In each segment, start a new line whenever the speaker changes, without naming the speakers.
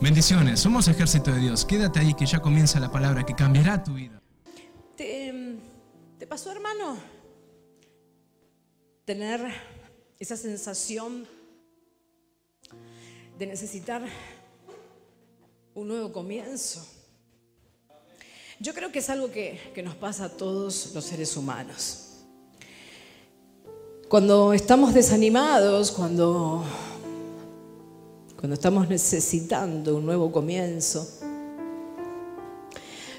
Bendiciones, somos ejército de Dios. Quédate ahí que ya comienza la palabra que cambiará tu vida.
¿Te, te pasó, hermano? Tener esa sensación de necesitar un nuevo comienzo. Yo creo que es algo que, que nos pasa a todos los seres humanos. Cuando estamos desanimados, cuando, cuando estamos necesitando un nuevo comienzo,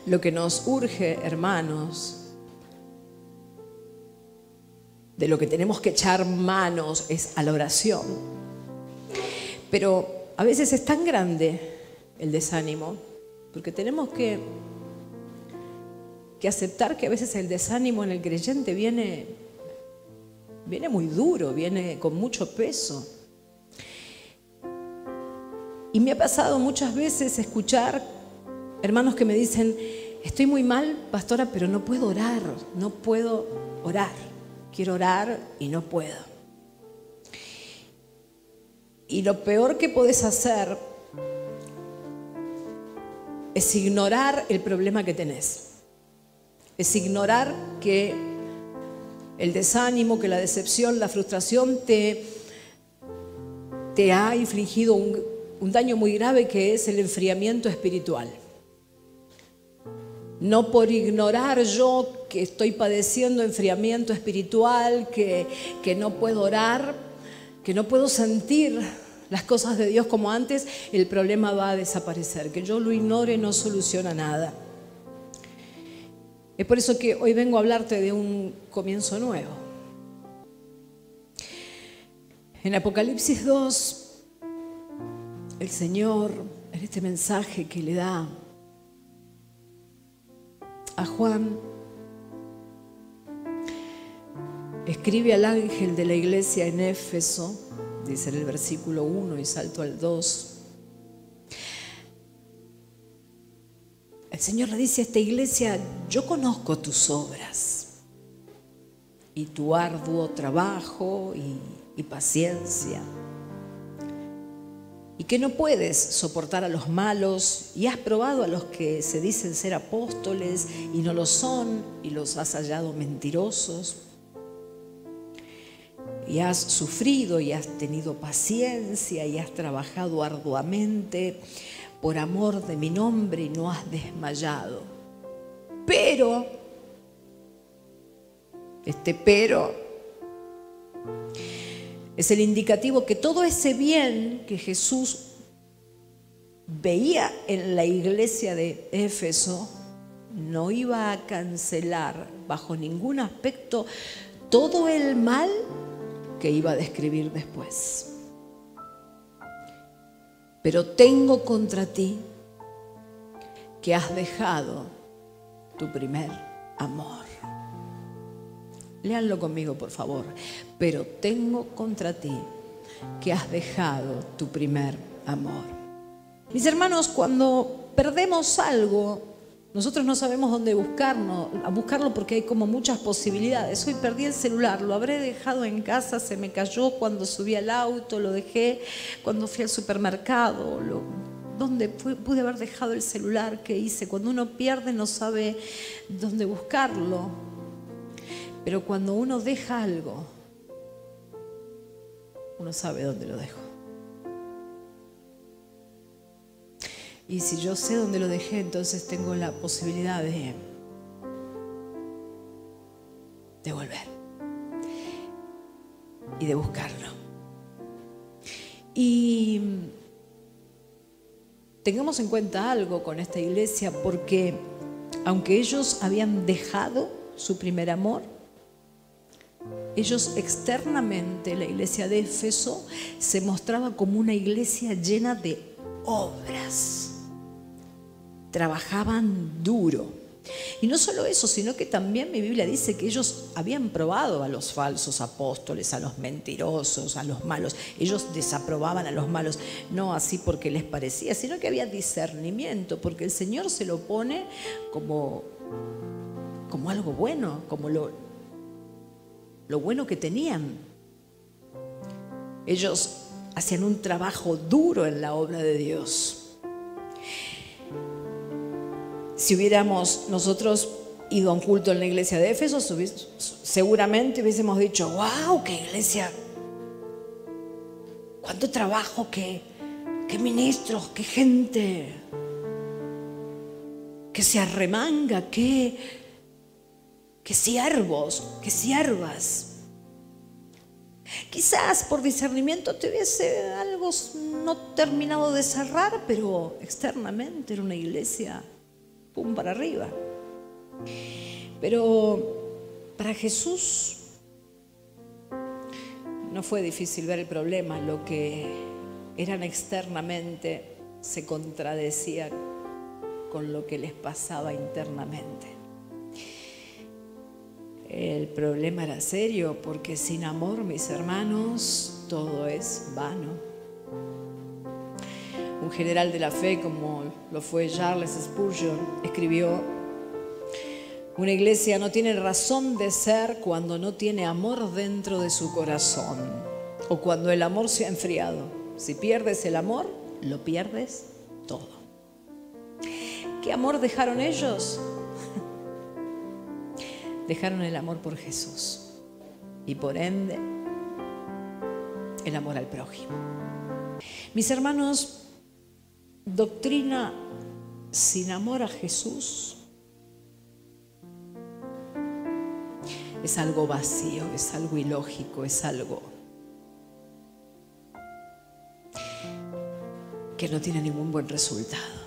lo que nos urge, hermanos, de lo que tenemos que echar manos es a la oración. Pero a veces es tan grande el desánimo, porque tenemos que, que aceptar que a veces el desánimo en el creyente viene, viene muy duro, viene con mucho peso. Y me ha pasado muchas veces escuchar hermanos que me dicen, estoy muy mal, pastora, pero no puedo orar, no puedo orar quiero orar y no puedo. Y lo peor que puedes hacer es ignorar el problema que tenés. Es ignorar que el desánimo, que la decepción, la frustración te, te ha infligido un, un daño muy grave que es el enfriamiento espiritual. No por ignorar yo que estoy padeciendo enfriamiento espiritual, que, que no puedo orar, que no puedo sentir las cosas de Dios como antes, el problema va a desaparecer. Que yo lo ignore no soluciona nada. Es por eso que hoy vengo a hablarte de un comienzo nuevo. En Apocalipsis 2, el Señor, en este mensaje que le da a Juan, escribe al ángel de la iglesia en Éfeso, dice en el versículo 1 y salto al 2. El Señor le dice a esta iglesia, yo conozco tus obras y tu arduo trabajo y, y paciencia que no puedes soportar a los malos y has probado a los que se dicen ser apóstoles y no lo son y los has hallado mentirosos y has sufrido y has tenido paciencia y has trabajado arduamente por amor de mi nombre y no has desmayado. Pero, este pero es el indicativo que todo ese bien que Jesús veía en la iglesia de Éfeso no iba a cancelar bajo ningún aspecto todo el mal que iba a describir después. Pero tengo contra ti que has dejado tu primer amor. Léanlo conmigo, por favor. Pero tengo contra ti que has dejado tu primer amor. Mis hermanos, cuando perdemos algo, nosotros no sabemos dónde buscarlo, a buscarlo porque hay como muchas posibilidades. Hoy perdí el celular, lo habré dejado en casa, se me cayó cuando subí al auto, lo dejé cuando fui al supermercado, ¿dónde pude haber dejado el celular? ¿Qué hice? Cuando uno pierde no sabe dónde buscarlo. Pero cuando uno deja algo, uno sabe dónde lo dejo. Y si yo sé dónde lo dejé, entonces tengo la posibilidad de, de volver y de buscarlo. Y tengamos en cuenta algo con esta iglesia, porque aunque ellos habían dejado su primer amor, ellos externamente, la iglesia de Éfeso, se mostraba como una iglesia llena de obras. Trabajaban duro. Y no solo eso, sino que también mi Biblia dice que ellos habían probado a los falsos apóstoles, a los mentirosos, a los malos. Ellos desaprobaban a los malos, no así porque les parecía, sino que había discernimiento, porque el Señor se lo pone como, como algo bueno, como lo, lo bueno que tenían. Ellos hacían un trabajo duro en la obra de Dios. Si hubiéramos nosotros ido a un culto en la iglesia de Éfeso, seguramente hubiésemos dicho, wow, qué iglesia, cuánto trabajo, qué, qué ministros, qué gente, que se arremanga, qué, qué siervos, qué siervas. Quizás por discernimiento te hubiese algo no terminado de cerrar, pero externamente era una iglesia pum para arriba. Pero para Jesús no fue difícil ver el problema, lo que eran externamente se contradecía con lo que les pasaba internamente. El problema era serio porque sin amor, mis hermanos, todo es vano. Un general de la fe como lo fue Charles Spurgeon escribió, una iglesia no tiene razón de ser cuando no tiene amor dentro de su corazón o cuando el amor se ha enfriado. Si pierdes el amor, lo pierdes todo. ¿Qué amor dejaron ellos? Dejaron el amor por Jesús y por ende el amor al prójimo. Mis hermanos, doctrina sin amor a Jesús es algo vacío, es algo ilógico, es algo que no tiene ningún buen resultado.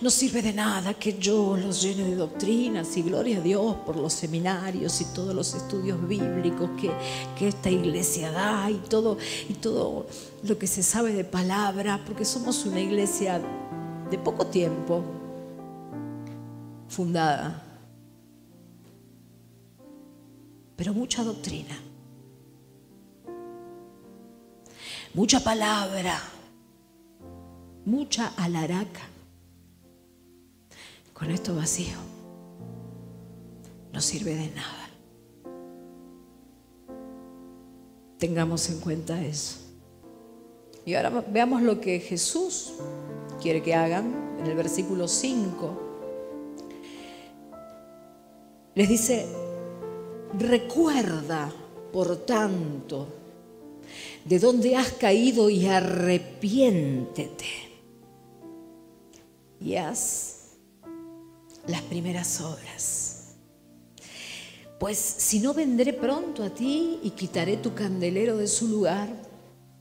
No sirve de nada que yo los llene de doctrinas y gloria a Dios por los seminarios y todos los estudios bíblicos que, que esta iglesia da y todo, y todo lo que se sabe de palabra, porque somos una iglesia de poco tiempo fundada, pero mucha doctrina, mucha palabra, mucha alaraca con esto vacío no sirve de nada. Tengamos en cuenta eso. Y ahora veamos lo que Jesús quiere que hagan en el versículo 5. Les dice, recuerda, por tanto, de dónde has caído y arrepiéntete. Y haz las primeras obras. Pues si no vendré pronto a ti y quitaré tu candelero de su lugar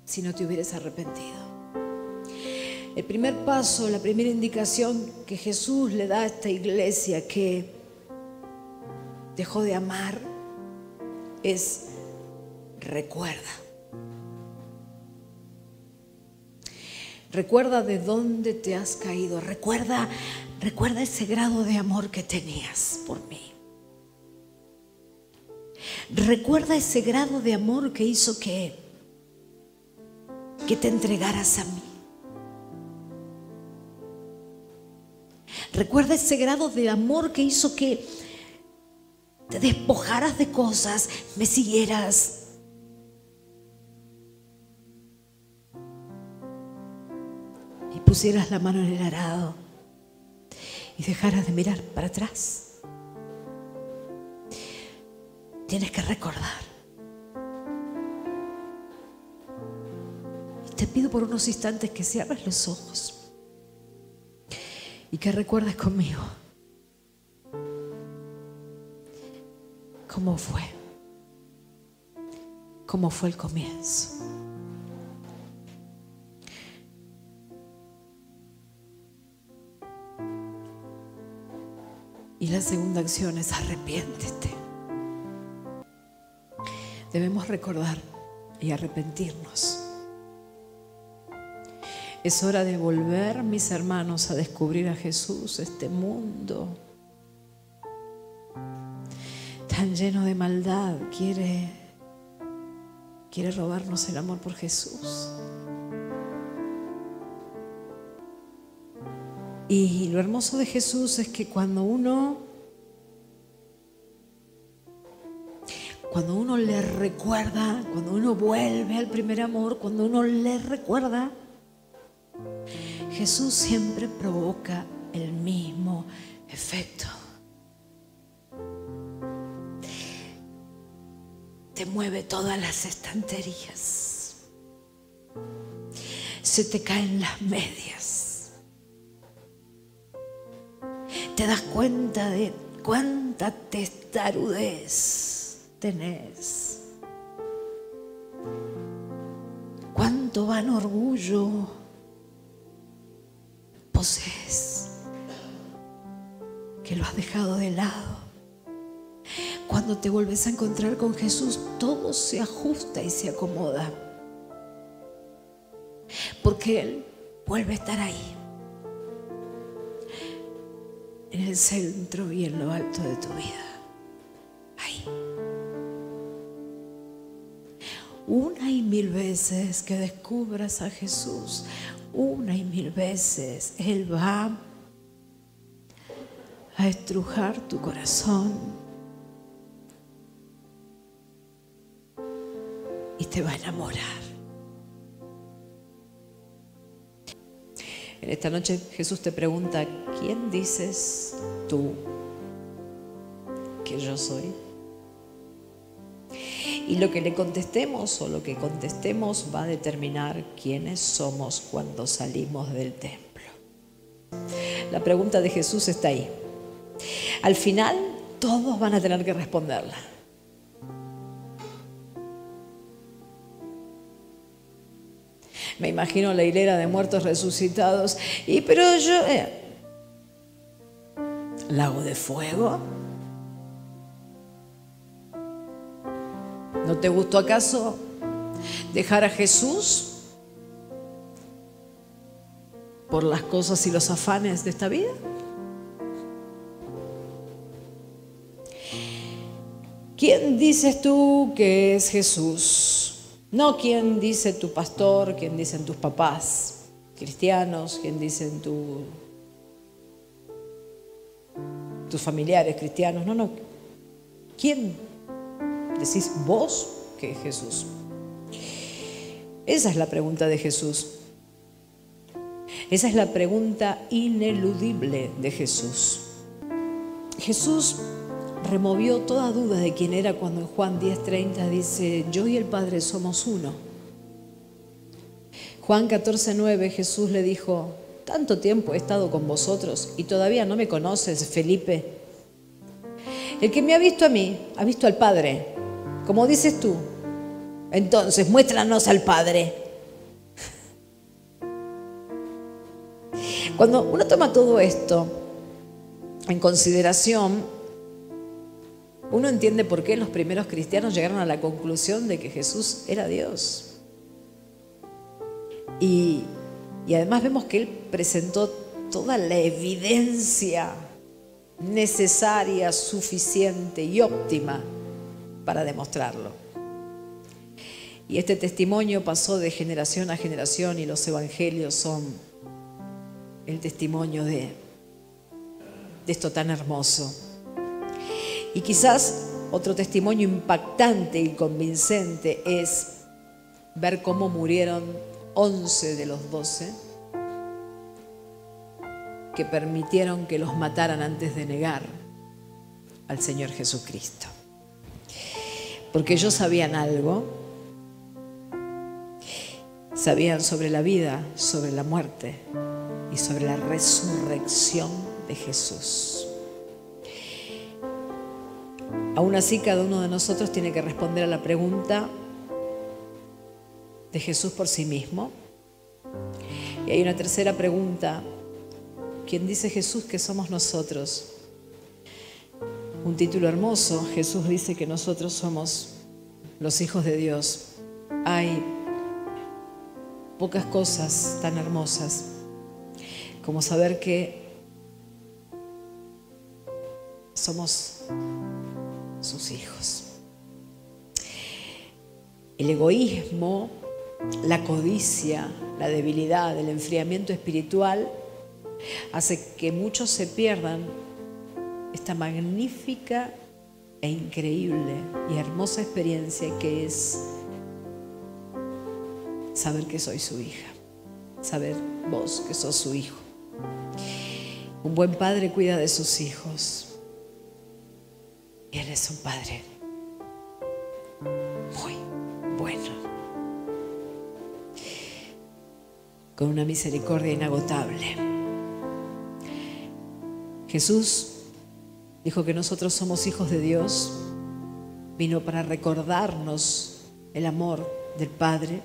si no te hubieras arrepentido. El primer paso, la primera indicación que Jesús le da a esta iglesia que dejó de amar es recuerda. Recuerda de dónde te has caído. Recuerda Recuerda ese grado de amor que tenías por mí. Recuerda ese grado de amor que hizo que, que te entregaras a mí. Recuerda ese grado de amor que hizo que te despojaras de cosas, me siguieras. Y pusieras la mano en el arado y dejaras de mirar para atrás. Tienes que recordar. Y te pido por unos instantes que cierres los ojos y que recuerdes conmigo cómo fue, cómo fue el comienzo. La segunda acción es arrepiéntete. Debemos recordar y arrepentirnos. Es hora de volver, mis hermanos, a descubrir a Jesús, este mundo tan lleno de maldad, quiere, quiere robarnos el amor por Jesús. Y lo hermoso de Jesús es que cuando uno, cuando uno le recuerda, cuando uno vuelve al primer amor, cuando uno le recuerda, Jesús siempre provoca el mismo efecto. Te mueve todas las estanterías. Se te caen las medias. Te das cuenta de cuánta testarudez tenés. Cuánto van orgullo posees que lo has dejado de lado. Cuando te vuelves a encontrar con Jesús, todo se ajusta y se acomoda. Porque Él vuelve a estar ahí. En el centro y en lo alto de tu vida. Una y mil veces que descubras a Jesús, una y mil veces Él va a estrujar tu corazón y te va a enamorar. En esta noche Jesús te pregunta, ¿quién dices tú que yo soy? Y lo que le contestemos o lo que contestemos va a determinar quiénes somos cuando salimos del templo. La pregunta de Jesús está ahí. Al final todos van a tener que responderla. Me imagino la hilera de muertos resucitados. Y pero yo... Eh, lago de fuego. ¿No te gustó acaso dejar a Jesús por las cosas y los afanes de esta vida? ¿Quién dices tú que es Jesús? No quién dice tu pastor, quién dicen tus papás cristianos, quién dicen tu, tus familiares cristianos. No, no. ¿Quién decís vos que es Jesús? Esa es la pregunta de Jesús. Esa es la pregunta ineludible de Jesús. Jesús removió toda duda de quién era cuando en Juan 10:30 dice, yo y el Padre somos uno. Juan 14:9 Jesús le dijo, tanto tiempo he estado con vosotros y todavía no me conoces, Felipe. El que me ha visto a mí, ha visto al Padre, como dices tú. Entonces, muéstranos al Padre. Cuando uno toma todo esto en consideración, uno entiende por qué los primeros cristianos llegaron a la conclusión de que Jesús era Dios. Y, además vemos que Él presentó toda la evidencia necesaria, suficiente y óptima para demostrarlo. Y este testimonio pasó de generación a generación y los evangelios son el testimonio de, esto tan hermoso. Y quizás otro testimonio impactante y convincente es ver cómo murieron 11 de los 12 que permitieron que los mataran antes de negar al Señor Jesucristo. Porque ellos sabían algo, sabían sobre la vida, sobre la muerte y sobre la resurrección de Jesús. Aún así, cada uno de nosotros tiene que responder a la pregunta de Jesús por sí mismo. Y hay una tercera pregunta. ¿Quién dice Jesús que somos nosotros? Un título hermoso. Jesús dice que nosotros somos los hijos de Dios. Hay pocas cosas tan hermosas como saber que somos sus hijos. El egoísmo, la codicia, la debilidad, el enfriamiento espiritual hace que muchos se pierdan esta magnífica e increíble y hermosa experiencia que es saber que soy su hija, saber vos que sos su hijo. Un buen padre cuida de sus hijos. Y Él es un padre muy bueno. Con una misericordia inagotable. Jesús dijo que nosotros somos hijos de Dios. Vino para recordarnos el amor del Padre,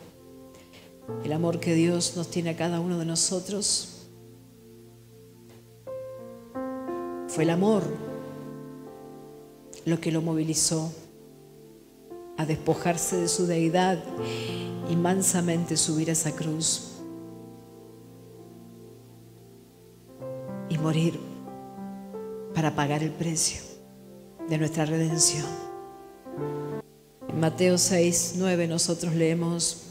el amor que Dios nos tiene a cada uno de nosotros Fue el amor lo que lo movilizó a despojarse de su deidad y mansamente subir a esa cruz y morir para pagar el precio de nuestra redención. En Mateo 6, 9 nosotros leemos,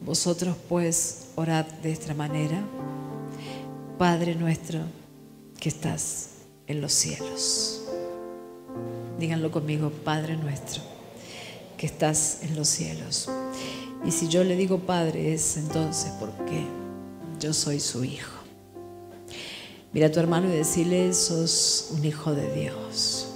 vosotros pues orad de esta manera, Padre nuestro, que estás en los cielos. Díganlo conmigo, Padre nuestro, que estás en los cielos. Y si yo le digo Padre es entonces porque yo soy su hijo. Mira a tu hermano y decirle, sos un hijo de Dios.